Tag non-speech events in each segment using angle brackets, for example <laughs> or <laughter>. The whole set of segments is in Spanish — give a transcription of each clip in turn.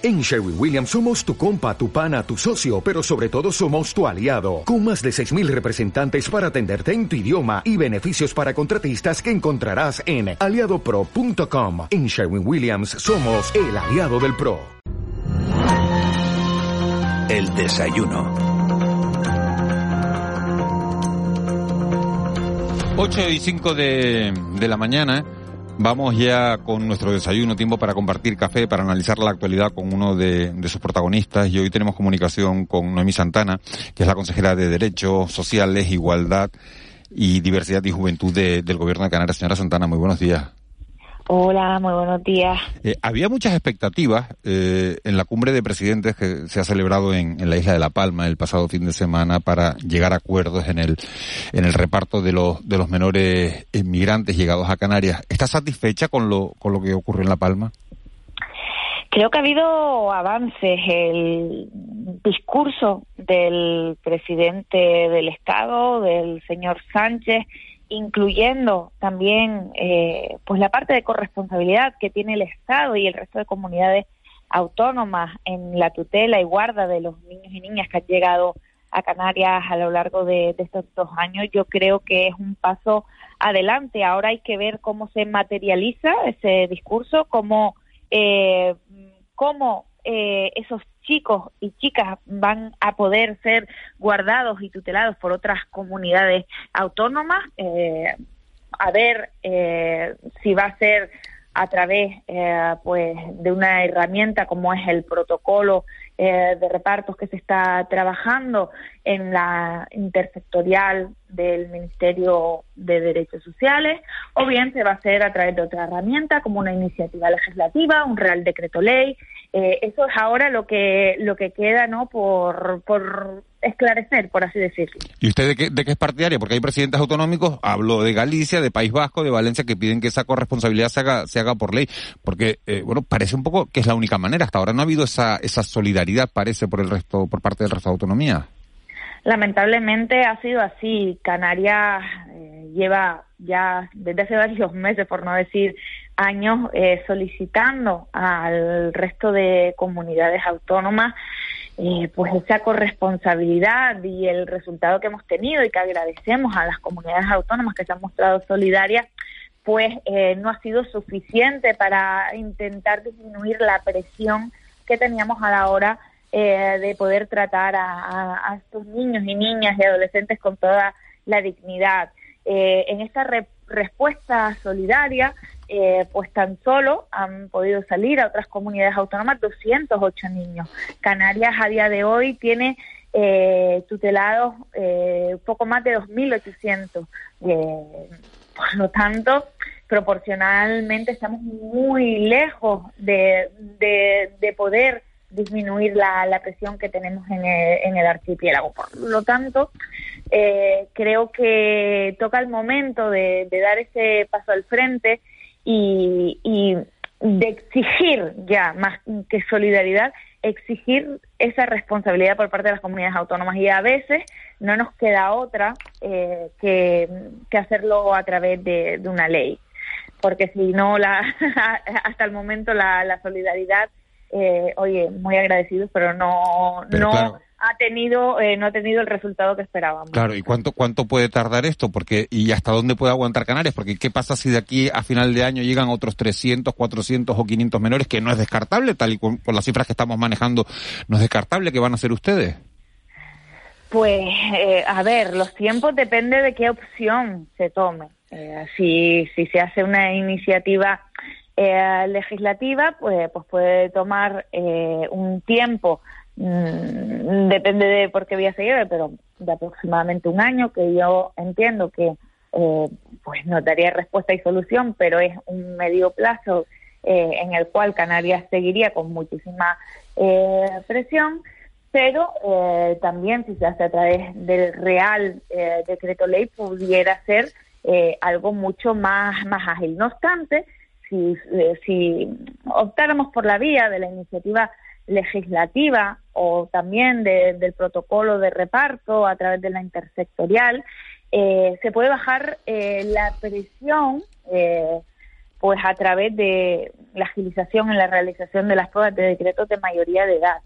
En Sherwin Williams somos tu compa, tu pana, tu socio, pero sobre todo somos tu aliado, con más de 6.000 representantes para atenderte en tu idioma y beneficios para contratistas que encontrarás en aliadopro.com. En Sherwin Williams somos el aliado del PRO. El desayuno. 8 y 5 de, de la mañana. Vamos ya con nuestro desayuno, tiempo para compartir café, para analizar la actualidad con uno de, sus protagonistas. Y hoy tenemos comunicación con Noemí Santana, que es la consejera de Derechos Sociales, Igualdad y Diversidad y Juventud del Gobierno de Canarias. Señora Santana, muy buenos días. Hola, muy buenos días. Eh, había muchas expectativas eh, en la cumbre de presidentes que se ha celebrado en, en, la isla de La Palma el pasado fin de semana para llegar a acuerdos en el, en el reparto de los, de los menores inmigrantes llegados a Canarias. ¿Está satisfecha con lo, con lo que ocurrió en La Palma? Creo que ha habido avances. El discurso del presidente del Estado, del señor Sánchez, incluyendo también eh, pues la parte de corresponsabilidad que tiene el Estado y el resto de comunidades autónomas en la tutela y guarda de los niños y niñas que han llegado a Canarias a lo largo de, estos dos años, yo creo que es un paso adelante. Ahora hay que ver cómo se materializa ese discurso, cómo, eh, cómo eh, esos chicos y chicas van a poder ser guardados y tutelados por otras comunidades autónomas, eh, a ver eh, si va a ser a través eh, pues de una herramienta como es el protocolo de repartos que se está trabajando en la intersectorial del Ministerio de Derechos Sociales o bien se va a hacer a través de otra herramienta como una iniciativa legislativa, un real decreto ley. Eh, eso es ahora lo que lo que queda no por, por esclarecer, por así decirlo. ¿Y usted de qué, de qué es partidaria? Porque hay presidentes autonómicos, hablo de Galicia, de País Vasco, de Valencia, que piden que esa corresponsabilidad se haga, se haga por ley. Porque, eh, bueno, parece un poco que es la única manera. Hasta ahora no ha habido esa, esa solidaridad, parece, por el resto, por parte del resto de autonomía. Lamentablemente ha sido así. Canarias eh, lleva ya desde hace varios meses, por no decir años eh, solicitando al resto de comunidades autónomas eh, pues esa corresponsabilidad y el resultado que hemos tenido y que agradecemos a las comunidades autónomas que se han mostrado solidarias pues eh, no ha sido suficiente para intentar disminuir la presión que teníamos a la hora de poder tratar a, estos niños y niñas y adolescentes con toda la dignidad. en esta respuesta solidaria eh, pues tan solo han podido salir a otras comunidades autónomas 208 niños. Canarias a día de hoy tiene eh, tutelados eh, poco más de 2.800. por lo tanto, proporcionalmente estamos muy lejos de, de, poder disminuir la, la, presión que tenemos en el, en el archipiélago. Por lo tanto, creo que toca el momento de dar ese paso al frente y, de exigir ya más que solidaridad, exigir esa responsabilidad por parte de las comunidades autónomas. Y a veces no nos queda otra eh, que, hacerlo a través de, una ley, porque si no, la, <laughs> hasta el momento la, la solidaridad, eh, oye, muy agradecidos, pero no, no ha tenido eh, no ha tenido el resultado que esperábamos. Claro, ¿y cuánto cuánto puede tardar esto? Porque y hasta dónde puede aguantar Canarias? Porque qué pasa si de aquí a final de año llegan otros 300, 400 o 500 menores que no es descartable, tal y con, las cifras que estamos manejando, no es descartable que van a hacer ustedes. Pues eh, a ver, los tiempos depende de qué opción se tome. Eh, si si se hace una iniciativa legislativa, pues pues puede tomar un tiempo Mm, depende de por qué vía se lleve, pero de aproximadamente un año, que yo entiendo que eh, pues no daría respuesta y solución, pero es un medio plazo eh, en el cual Canarias seguiría con muchísima eh, presión, pero también si se hace a través del Real Decreto Ley pudiera ser algo mucho más, más ágil. No obstante, si, si optáramos por la vía de la iniciativa legislativa o también del protocolo de reparto a través de la intersectorial, eh, se puede bajar eh, la presión eh, pues a través de la agilización en la realización de las pruebas de decretos de mayoría de edad.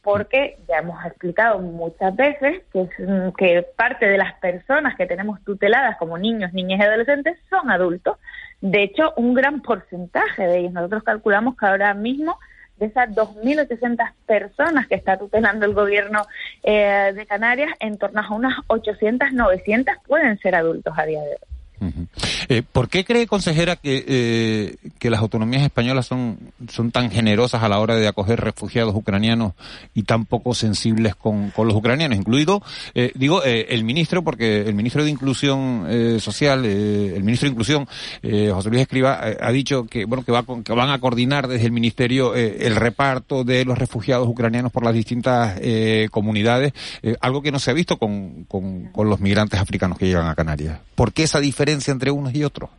Porque ya hemos explicado muchas veces que, que parte de las personas que tenemos tuteladas como niños, niñas y adolescentes son adultos. De hecho, un gran <laughs> porcentaje de ellos. Nosotros calculamos que ahora mismo de esas 2.800 personas que está tutelando el gobierno eh, de Canarias, en torno a unas 800, 900 pueden ser adultos a día de hoy. Eh, ¿Por qué cree, consejera, que, eh, que las autonomías españolas son, son tan generosas a la hora de acoger refugiados ucranianos y tan poco sensibles con, con los ucranianos? Incluido, eh, digo, eh, el ministro, porque el ministro de Inclusión eh, Social, el ministro de Inclusión, José Luis Escriba, ha dicho que, bueno, que, va que van a coordinar desde el ministerio el reparto de los refugiados ucranianos por las distintas comunidades, algo que no se ha visto con, con, con los migrantes africanos que llegan a Canarias. ¿Por qué esa diferencia? entre y otros?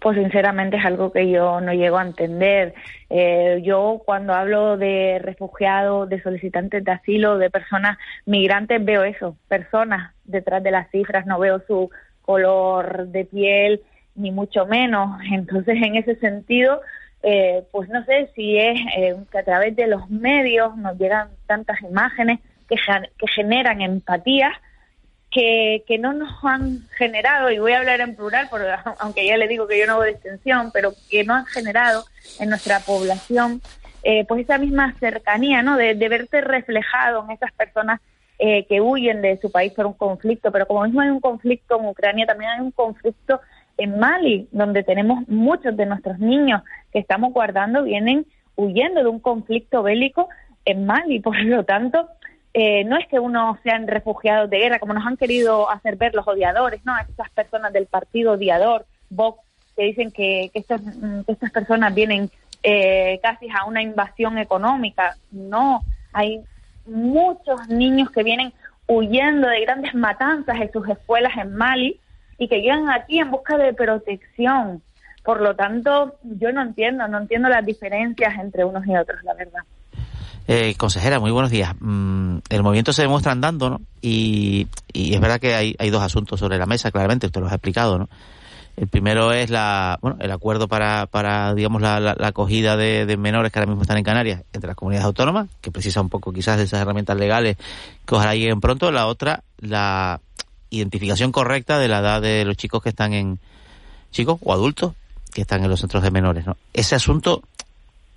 Pues sinceramente es algo que yo no llego a entender. Eh, yo cuando hablo de refugiados, de solicitantes de asilo, de personas migrantes, veo eso, personas detrás de las cifras, no veo su color de piel, ni mucho menos. Entonces, en ese sentido, eh, pues no sé si es eh, que a través de los medios nos llegan tantas imágenes que generan empatía que, no nos han generado, y voy a hablar en plural, porque, <laughs> aunque ya le digo que yo no hago extensión, pero que no han generado en nuestra población eh, pues esa misma cercanía, ¿no? De, verte reflejado en esas personas eh, que huyen de su país por un conflicto, pero como mismo hay un conflicto en Ucrania, también hay un conflicto en Mali, donde tenemos muchos de nuestros niños que estamos guardando, vienen huyendo de un conflicto bélico en Mali. <laughs> Por lo tanto, eh, no es que uno sean refugiados de guerra, como nos han querido hacer ver los odiadores, ¿no? Esas personas del partido odiador, Vox, que dicen que, estas, mm, estas personas vienen eh, casi a una invasión económica. No, hay muchos niños que vienen huyendo de grandes matanzas en sus escuelas en Mali y que llegan aquí en busca de protección. Por lo tanto, yo no entiendo, no entiendo las diferencias entre unos y otros, la verdad. Eh, consejera, muy buenos días. Mm, el movimiento se demuestra andando, ¿no? Y, es verdad que hay, dos asuntos sobre la mesa, claramente, usted los ha explicado, ¿no? El primero es la, bueno, el acuerdo para, para digamos, la, acogida de, menores que ahora mismo están en Canarias entre las comunidades autónomas, que precisa un poco quizás de esas herramientas legales que ojalá lleguen pronto. La otra, la identificación correcta de la edad de los chicos que están en, chicos o adultos que están en los centros de menores, ¿no? Ese asunto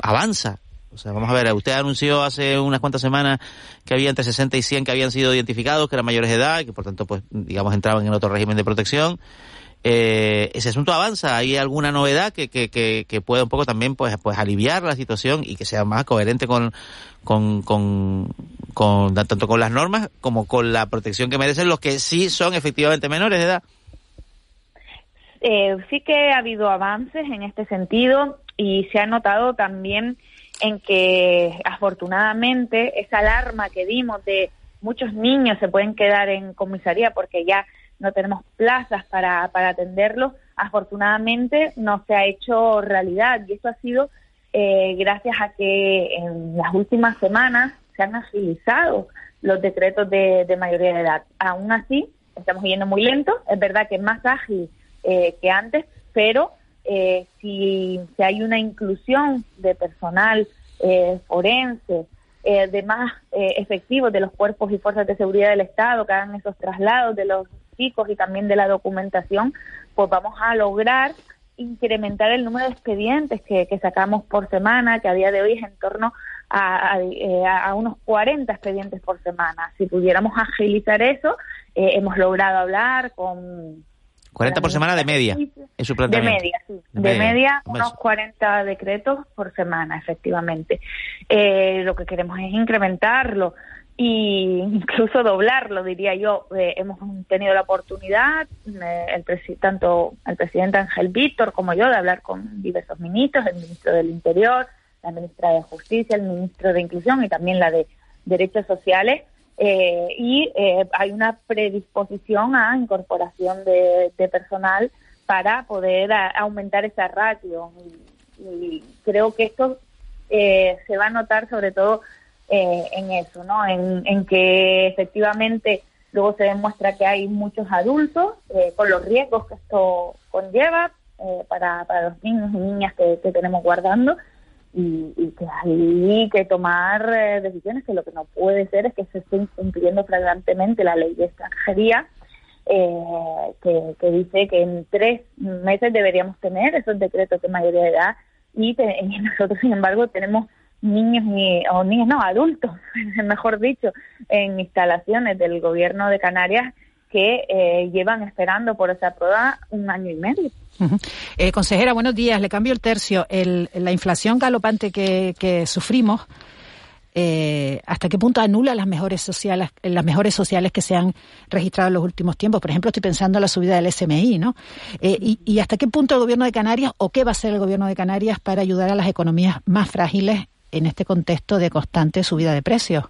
avanza o sea, vamos a ver, usted anunció hace unas cuantas semanas que había entre 60 y 100 que habían sido identificados, que eran mayores de edad, y que por tanto, pues, digamos, entraban en otro régimen de protección. Eh, ese asunto avanza, ¿hay alguna novedad que, que, que, que, pueda un poco también pues, pues aliviar la situación y que sea más coherente con, con, con, tanto con las normas como con la protección que merecen los que sí son efectivamente menores de edad? Eh, sí que ha habido avances en este sentido y se ha notado también en que afortunadamente esa alarma que dimos de muchos niños se pueden quedar en comisaría porque ya no tenemos plazas para, para atenderlos, afortunadamente no se ha hecho realidad y eso ha sido eh, gracias a que en las últimas semanas se han agilizado los decretos de, mayoría de edad. Aún así, estamos yendo muy lento, es verdad que es más ágil eh, que antes, pero eh, si, hay una inclusión de personal eh, forense, eh, de más eh, efectivos de los cuerpos y fuerzas de seguridad del Estado que hagan esos traslados de los chicos y también de la documentación, pues vamos a lograr incrementar el número de expedientes que, sacamos por semana, que a día de hoy es en torno a, a, unos 40 expedientes por semana. Si pudiéramos agilizar eso, hemos logrado hablar con 40 por semana de media, en su De media. De, media, unos 40 decretos por semana, efectivamente. Eh, lo que queremos es incrementarlo e incluso doblarlo, diría yo. Eh, hemos tenido la oportunidad, eh, el tanto el presidente Ángel Víctor como yo, de hablar con diversos ministros, el ministro del Interior, la ministra de Justicia, el ministro de Inclusión y también la de Derechos Sociales, eh, y eh, hay una predisposición a incorporación de, personal para poder aumentar esa ratio. Y, creo que esto eh, se va a notar sobre todo en eso, ¿no? En, que efectivamente luego se demuestra que hay muchos adultos con los riesgos que esto conlleva, eh, para, para los niños y niñas que, tenemos guardando y, que hay que tomar eh, decisiones que lo que no puede ser es que se esté incumpliendo flagrantemente la ley de extranjería eh, que, dice que en tres meses deberíamos tener esos decretos de mayoría de edad y, <laughs> y nosotros sin embargo tenemos niños y, o niños no adultos <laughs> mejor dicho en instalaciones del gobierno de Canarias que eh, llevan esperando por esa prueba un año y medio. eh, consejera, buenos días. Le cambio el tercio. El, la inflación galopante que, que sufrimos, eh, ¿hasta qué punto anula las mejores sociales, las mejores sociales que se han registrado en los últimos tiempos? Por ejemplo, estoy pensando en la subida del SMI, ¿no? Eh, y, y, hasta qué punto el gobierno de Canarias o qué va a hacer el gobierno de Canarias para ayudar a las economías más frágiles en este contexto de constante subida de precios?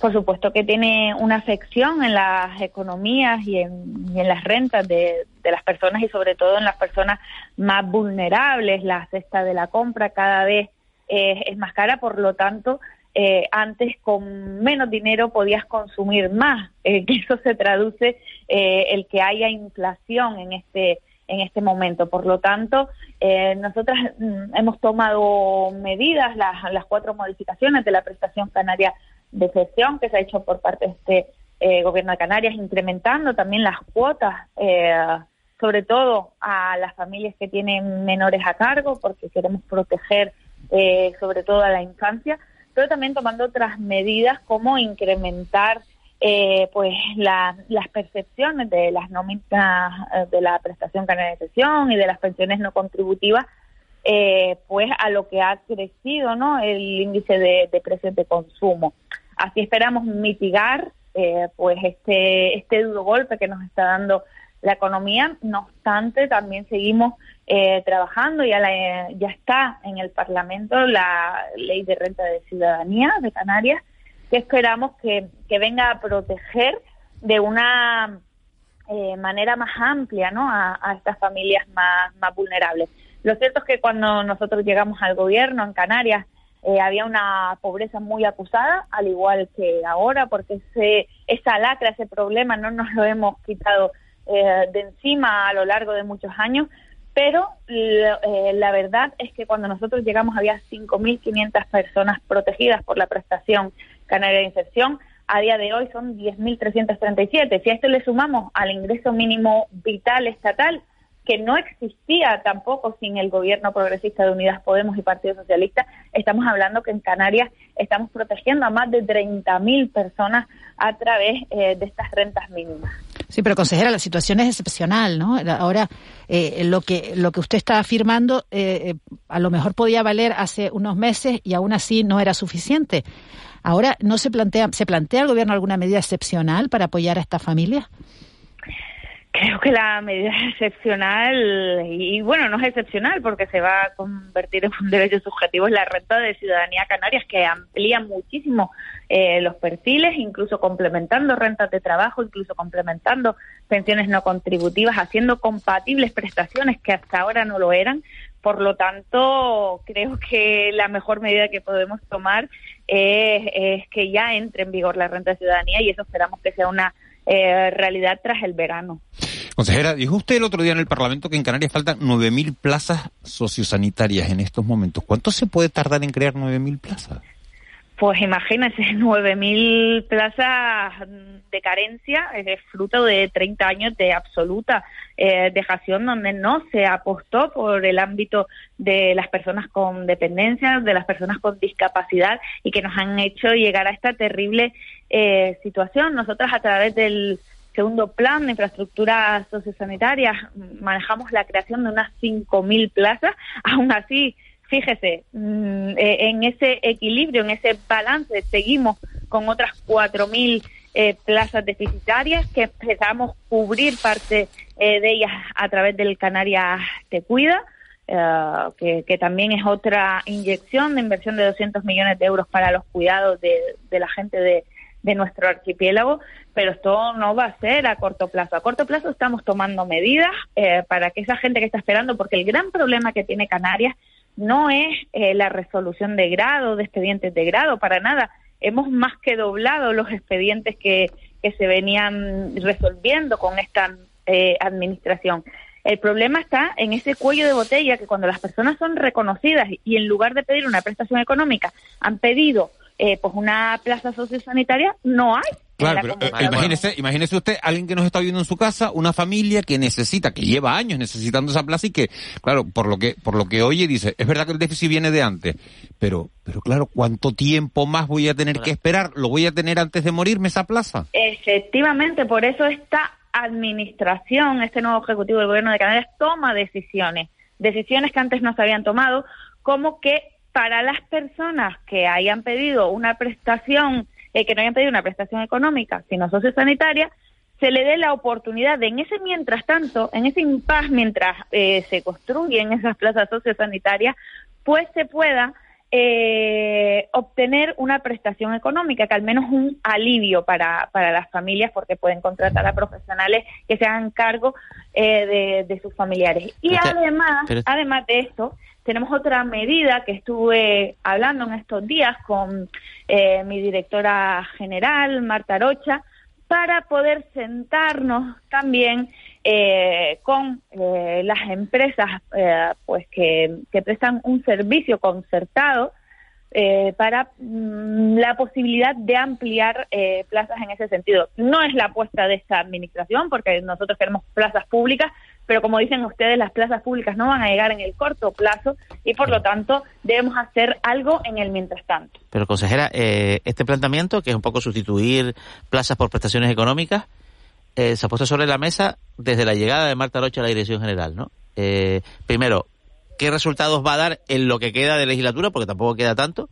por supuesto que tiene una afección en las economías y en, las rentas de, las personas y sobre todo en las personas más vulnerables. La cesta de la compra cada vez eh, es más cara, por lo tanto, eh, antes con menos dinero podías consumir más. Eh, <laughs> que eso se traduce el que haya inflación en este en este momento. Por lo tanto, nosotras mm, hemos tomado medidas, las, las cuatro modificaciones de la prestación canaria de gestión que se ha hecho por parte de este eh, gobierno de Canarias, incrementando también las cuotas, eh, sobre todo a las familias que tienen menores a cargo, porque queremos proteger eh, sobre todo a la infancia, pero también tomando otras medidas como incrementar pues las percepciones de las nóminas de la prestación gestión y de las pensiones no contributivas pues a lo que ha crecido no el índice de, de precios de consumo. Así esperamos mitigar eh, pues este, este duro golpe que nos está dando la economía. No obstante, también seguimos eh, trabajando, ya, la, ya está en el Parlamento la ley de renta de ciudadanía de Canarias, que esperamos que, venga a proteger de una eh, manera más amplia ¿no? a, a estas familias más, más vulnerables. Lo cierto es que cuando nosotros llegamos al gobierno en Canarias, eh, había una pobreza muy acusada, al igual que ahora, porque ese, esa lacra, ese problema no nos lo hemos quitado eh, de encima a lo largo de muchos años, pero eh, la verdad es que cuando nosotros llegamos había 5.500 personas protegidas por la prestación canaria de inserción, a día de hoy son 10.337. Si a esto le sumamos al ingreso mínimo vital estatal, que no existía tampoco sin el gobierno progresista de Unidas Podemos y Partido Socialista. Estamos hablando que en Canarias estamos protegiendo a más de 30.000 personas a través eh, de estas rentas mínimas. Sí, pero consejera, la situación es excepcional, ¿no? Ahora, eh, lo que lo que usted está afirmando eh, a lo mejor podía valer hace unos meses y aún así no era suficiente. Ahora, ¿no se plantea se plantea el gobierno alguna medida excepcional para apoyar a estas familias? Creo que la medida es excepcional y bueno, no es excepcional porque se va a convertir en un derecho subjetivo es la renta de ciudadanía canarias que amplía muchísimo eh, los perfiles, incluso complementando rentas de trabajo, incluso complementando pensiones no contributivas, haciendo compatibles prestaciones que hasta ahora no lo eran. Por lo tanto, creo que la mejor medida que podemos tomar es, es que ya entre en vigor la renta de ciudadanía y eso esperamos que sea una eh, realidad tras el verano. Consejera, dijo usted el otro día en el Parlamento que en Canarias faltan 9.000 plazas sociosanitarias en estos momentos. ¿Cuánto se puede tardar en crear 9.000 plazas? Pues imagínense, 9.000 <laughs> plazas de carencia es fruto de 30 años de absoluta eh, dejación donde no se apostó por el ámbito de las personas con dependencia, de las personas con discapacidad y que nos han hecho llegar a esta terrible eh, situación. Nosotras a través del segundo plan de infraestructuras sociosanitarias manejamos la creación de unas 5.000 plazas. <laughs> Aún así, fíjese, mm, eh, en ese equilibrio, en ese balance, seguimos con otras 4.000 eh, plazas deficitarias que empezamos a cubrir parte eh, de ellas a través del Canarias Te Cuida, que, que, también es otra inyección de inversión de 200 millones de euros para los cuidados de, de la gente de, de nuestro archipiélago, pero esto no va a ser a corto plazo. A corto plazo estamos tomando medidas para que esa gente que está esperando, porque el gran problema que tiene Canarias no es eh, la resolución de grado, de expedientes de grado, para nada. Hemos más que doblado los expedientes que, que se venían resolviendo con esta eh, administración. El problema está en ese cuello de botella que cuando las personas son reconocidas y en lugar de pedir una prestación económica han pedido eh, pues una plaza sociosanitaria, no hay. Claro, pero eh, imagínese, imagínese usted alguien que nos está viendo en su casa, una familia que necesita, que lleva años necesitando esa plaza y que, claro, por lo que, por lo que oye dice, es verdad que el déficit viene de antes, pero, pero claro, ¿cuánto tiempo más voy a tener que esperar? ¿Lo voy a tener antes de morirme esa plaza? Efectivamente, por eso esta administración, este nuevo ejecutivo del gobierno de Canarias toma decisiones, decisiones que antes no se habían tomado, como que para las personas que hayan pedido una prestación, eh, que no hayan pedido una prestación económica, sino sociosanitaria, se le dé la oportunidad de en ese mientras tanto, en ese impas mientras eh, se construyen esas plazas sociosanitarias, pues se pueda eh, obtener una prestación económica, que al menos un alivio para, para las familias, porque pueden contratar a profesionales que se hagan cargo de, de, sus familiares. Y además, además de esto, tenemos otra medida que estuve hablando en estos días con eh, mi directora general, Marta Rocha, para poder sentarnos también eh, con eh, las empresas pues que, que, prestan un servicio concertado para mm, la posibilidad de ampliar plazas en ese sentido. No es la apuesta de esta administración, porque nosotros queremos plazas públicas, pero como dicen ustedes, las plazas públicas no van a llegar en el corto plazo y por lo tanto debemos hacer algo en el mientras tanto. Pero consejera, eh, este planteamiento, que es un poco sustituir plazas por prestaciones económicas, eh, se ha puesto sobre la mesa desde la llegada de Marta Rocha a la Dirección General, ¿no? Eh, primero, ¿qué resultados va a dar en lo que queda de legislatura? Porque tampoco queda tanto.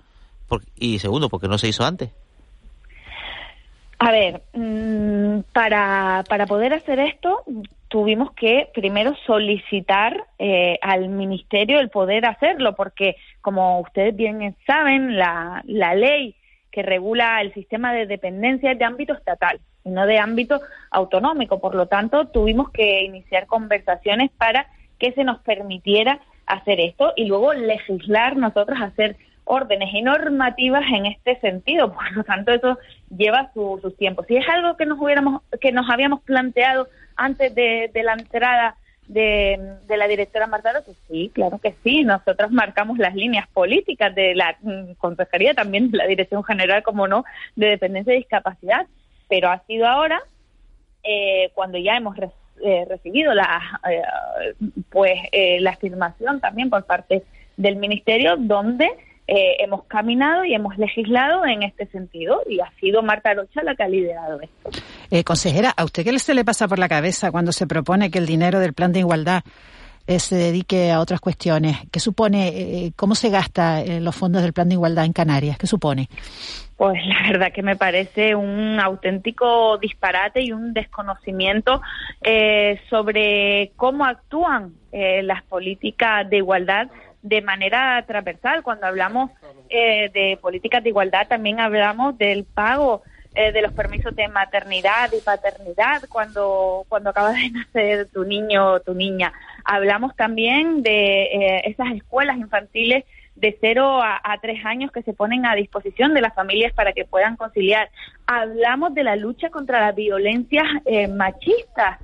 y segundo, porque no se hizo antes. A ver, mm, para, para poder hacer esto, tuvimos que primero solicitar eh, al ministerio el poder hacerlo, porque como ustedes bien saben, la, la ley que regula el sistema de dependencia de ámbito estatal y no de ámbito autonómico. Por lo tanto, tuvimos que iniciar conversaciones para que se nos permitiera hacer esto y luego legislar nosotros hacer órdenes y normativas en este sentido. <laughs> Por lo tanto, eso lleva sus su tiempos. Si es algo que nos hubiéramos, que nos habíamos planteado antes de, la entrada de, la directora Marta pues sí, claro que sí. Nosotros marcamos las líneas políticas de la mm, Consejería, también de la Dirección General, como no, de Dependencia y Discapacidad. Pero ha sido ahora, eh, cuando ya hemos eh, recibido la, eh, pues, la afirmación también por parte del Ministerio, donde eh, hemos caminado y hemos legislado en este sentido y ha sido Marta Rocha la que ha liderado esto. Eh, consejera, ¿a usted qué se le pasa por la cabeza cuando se propone que el dinero del plan de igualdad eh, se dedique a otras cuestiones? ¿Qué supone, cómo se gasta los fondos del plan de igualdad en Canarias? ¿Qué supone? Pues la verdad que me parece un auténtico disparate y un desconocimiento sobre cómo actúan las políticas de igualdad de manera transversal. Cuando hablamos eh, de políticas de igualdad, también hablamos del pago eh, de los permisos de maternidad y paternidad cuando, cuando acaba de <laughs> nacer tu niño o tu niña. Hablamos también de eh, esas escuelas infantiles de cero a, tres años que se ponen a disposición de las familias para que puedan conciliar. Hablamos de la lucha contra las violencias machistas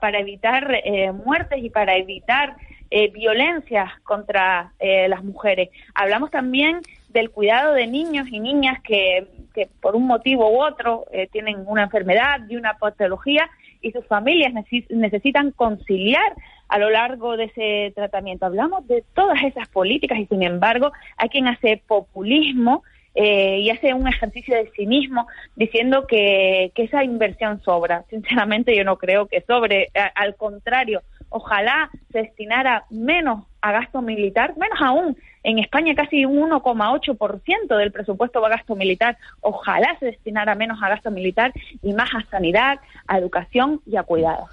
para evitar muertes y para evitar eh, violencias contra eh, las mujeres. Hablamos también del cuidado de niños y niñas que, que por un motivo u otro eh, tienen una enfermedad y una patología y sus familias necesitan conciliar a lo largo de ese tratamiento. Hablamos de todas esas políticas y sin embargo hay quien hace populismo eh, y hace un ejercicio de cinismo diciendo que, que, esa inversión sobra. Sinceramente yo no creo que sobre, al contrario, ojalá se destinara menos a gasto militar, menos aún. En España casi un 1,8% del presupuesto va a gasto militar. Ojalá se destinara menos a gasto militar y más a sanidad, a educación y a cuidados.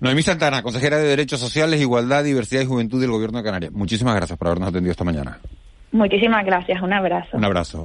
Noemí Santana, consejera de Derechos Sociales, Igualdad, Diversidad y Juventud del Gobierno de Canarias. Muchísimas gracias por habernos atendido esta mañana. Muchísimas gracias. Un abrazo. Un abrazo.